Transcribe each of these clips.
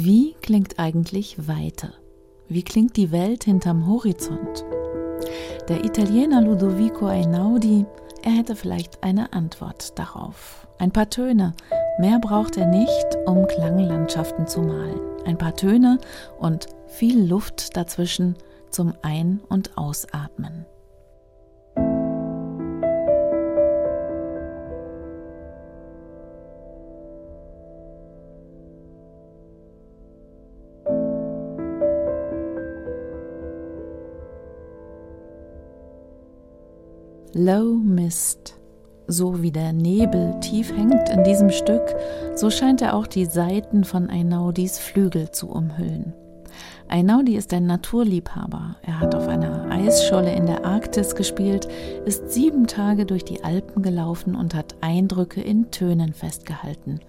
Wie klingt eigentlich Weite? Wie klingt die Welt hinterm Horizont? Der Italiener Ludovico Einaudi, er hätte vielleicht eine Antwort darauf. Ein paar Töne, mehr braucht er nicht, um Klanglandschaften zu malen. Ein paar Töne und viel Luft dazwischen zum Ein- und Ausatmen. Low Mist. So wie der Nebel tief hängt in diesem Stück, so scheint er auch die Seiten von Einaudis Flügel zu umhüllen. Einaudi ist ein Naturliebhaber. Er hat auf einer Eisscholle in der Arktis gespielt, ist sieben Tage durch die Alpen gelaufen und hat Eindrücke in Tönen festgehalten.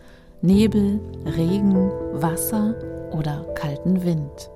Nebel, Regen, Wasser oder kalten Wind.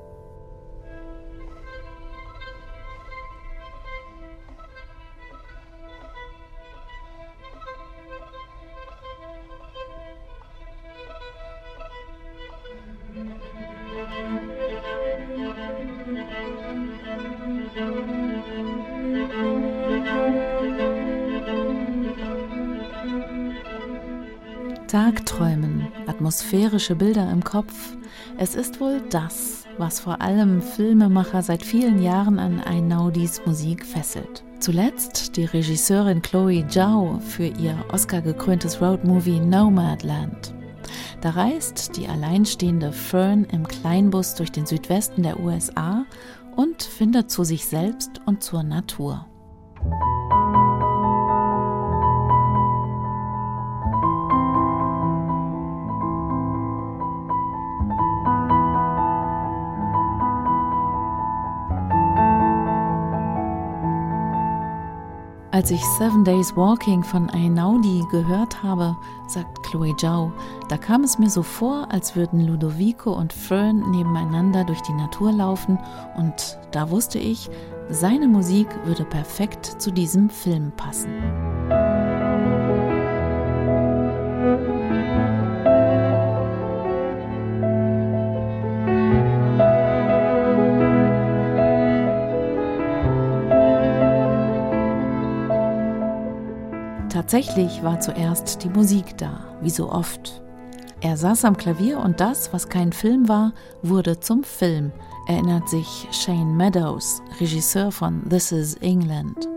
Tagträumen, atmosphärische Bilder im Kopf, es ist wohl das, was vor allem Filmemacher seit vielen Jahren an Einaudis Musik fesselt. Zuletzt die Regisseurin Chloe Zhao für ihr Oscar-gekröntes Roadmovie Nomadland. Da reist die alleinstehende Fern im Kleinbus durch den Südwesten der USA und findet zu sich selbst und zur Natur. Als ich Seven Days Walking von Einaudi gehört habe, sagt Chloe Zhao, da kam es mir so vor, als würden Ludovico und Fern nebeneinander durch die Natur laufen und da wusste ich, seine Musik würde perfekt zu diesem Film passen. Tatsächlich war zuerst die Musik da, wie so oft. Er saß am Klavier und das, was kein Film war, wurde zum Film, erinnert sich Shane Meadows, Regisseur von This is England.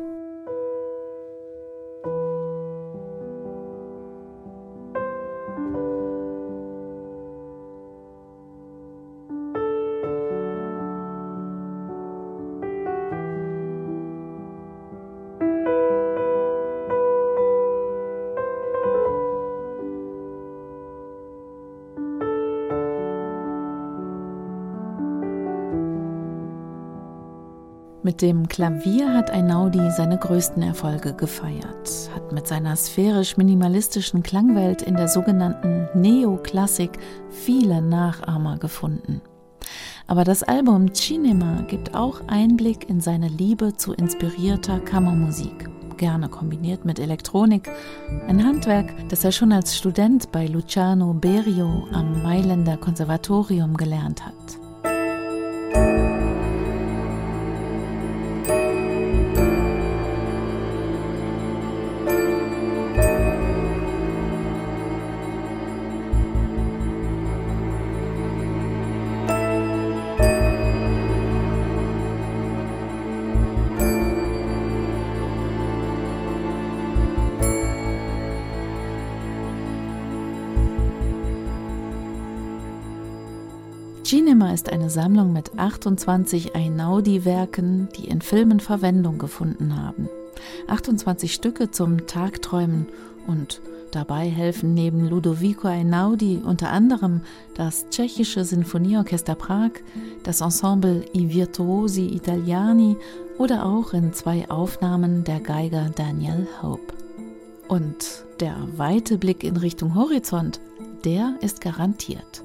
Mit dem Klavier hat Einaudi seine größten Erfolge gefeiert, hat mit seiner sphärisch-minimalistischen Klangwelt in der sogenannten Neoklassik viele Nachahmer gefunden. Aber das Album Cinema gibt auch Einblick in seine Liebe zu inspirierter Kammermusik, gerne kombiniert mit Elektronik, ein Handwerk, das er schon als Student bei Luciano Berio am Mailänder Konservatorium gelernt hat. Cinema ist eine Sammlung mit 28 Einaudi-Werken, die in Filmen Verwendung gefunden haben. 28 Stücke zum Tagträumen und dabei helfen neben Ludovico Einaudi unter anderem das Tschechische Sinfonieorchester Prag, das Ensemble I Virtuosi Italiani oder auch in zwei Aufnahmen der Geiger Daniel Hope. Und der weite Blick in Richtung Horizont, der ist garantiert.